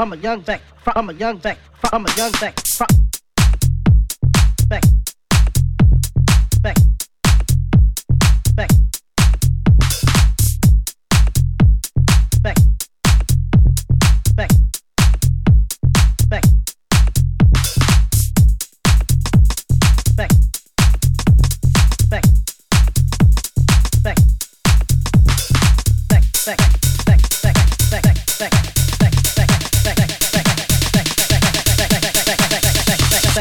I'm a young back, from a young back, from a young back, back, back.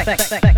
sex, sex, sex.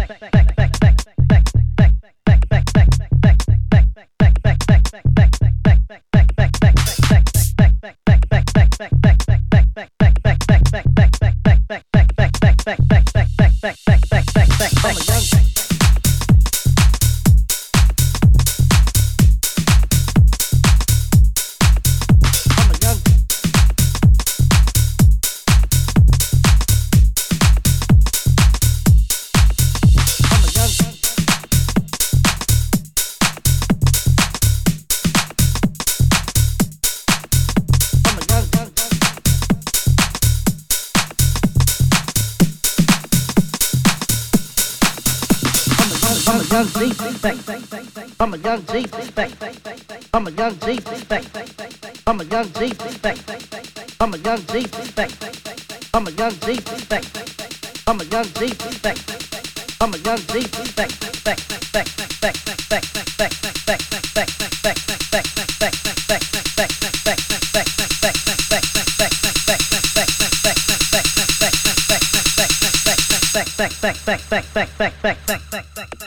young G respect. I'm a young G respect. I'm a young G respect. I'm a young G respect. I'm a young G respect. I'm a young G respect. I'm a young G respect. Respect. Respect. Respect. Respect. Respect. Respect. Respect. Respect. Respect. Respect. back, back, back, back, back, back, back, back.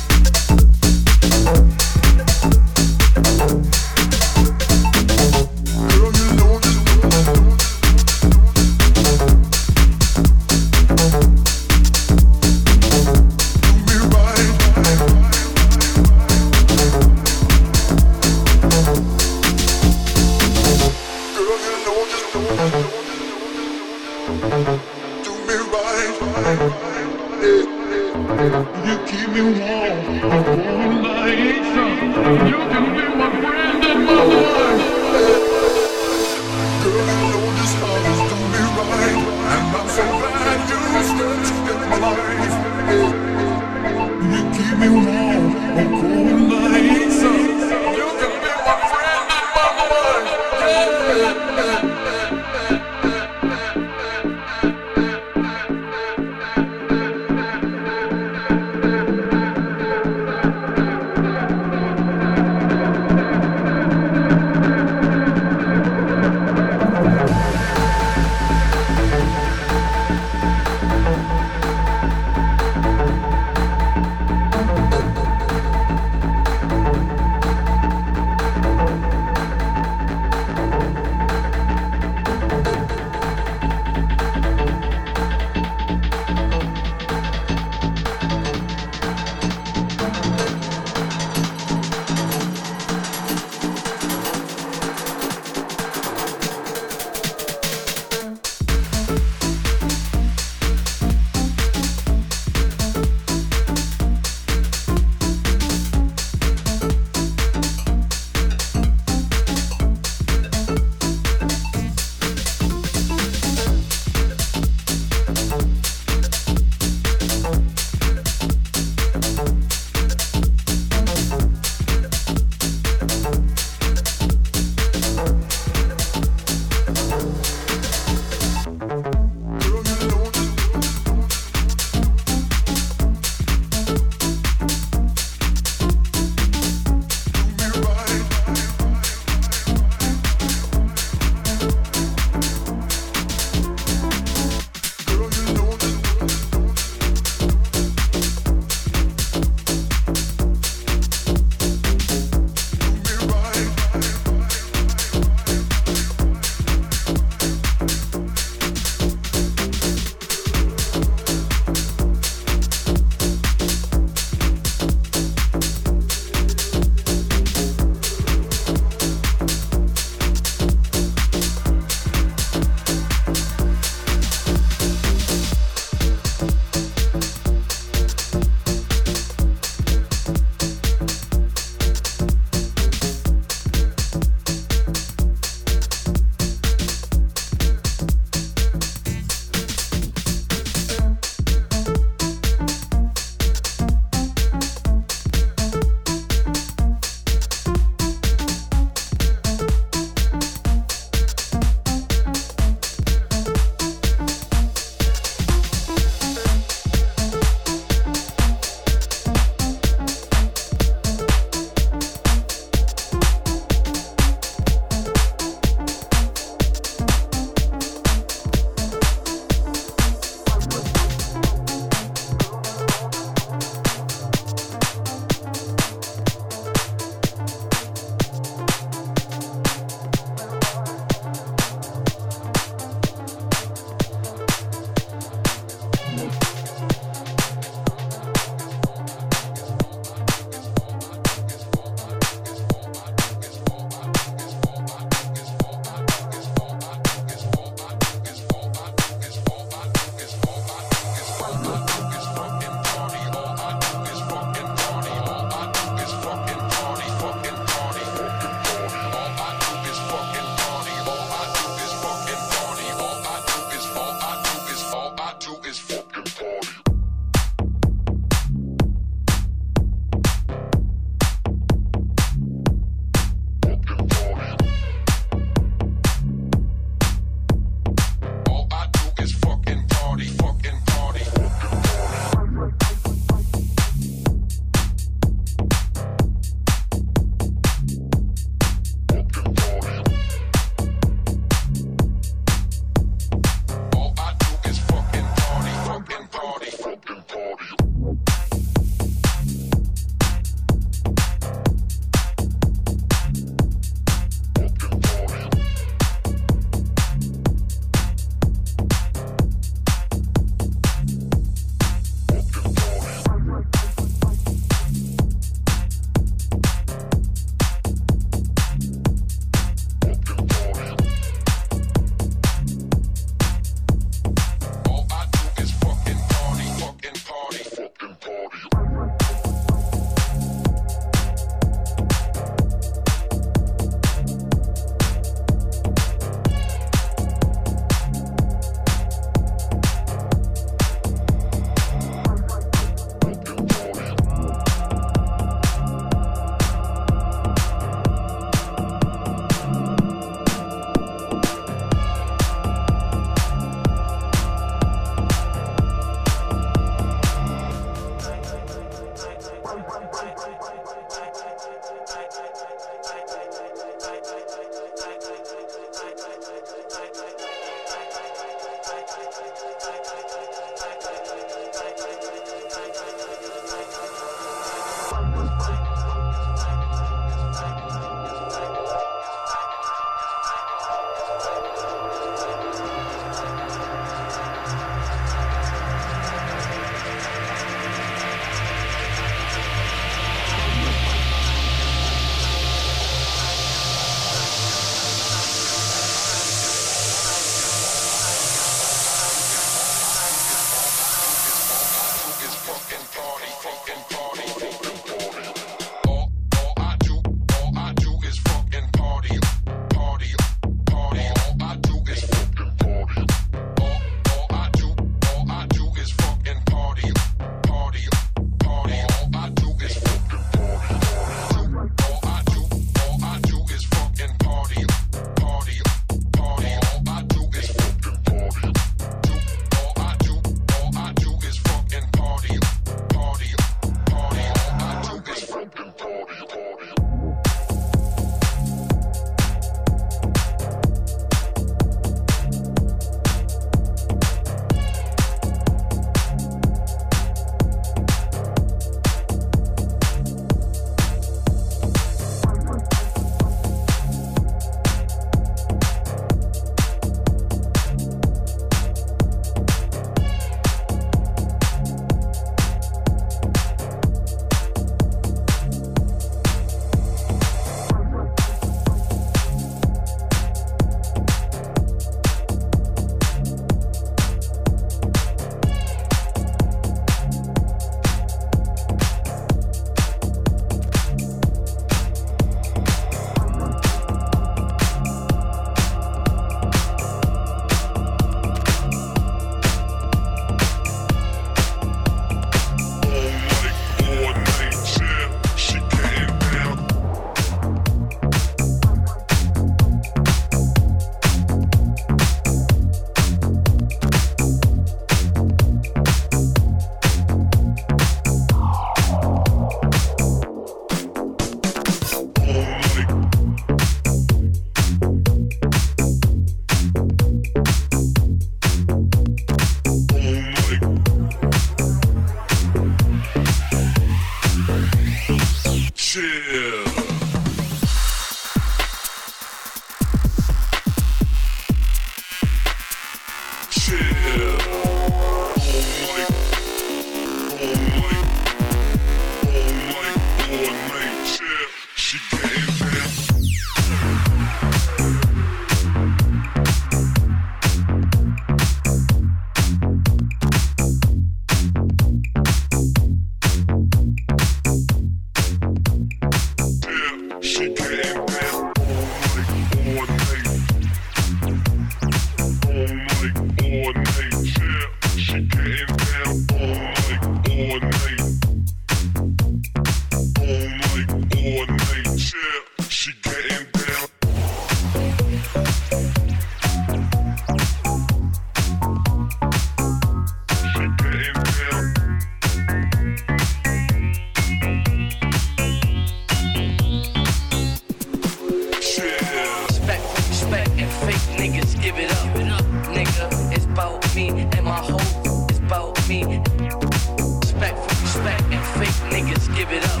Respect for respect and fake niggas, give it up,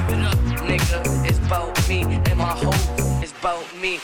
nigga. It's about me and my hope, it's about me.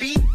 You.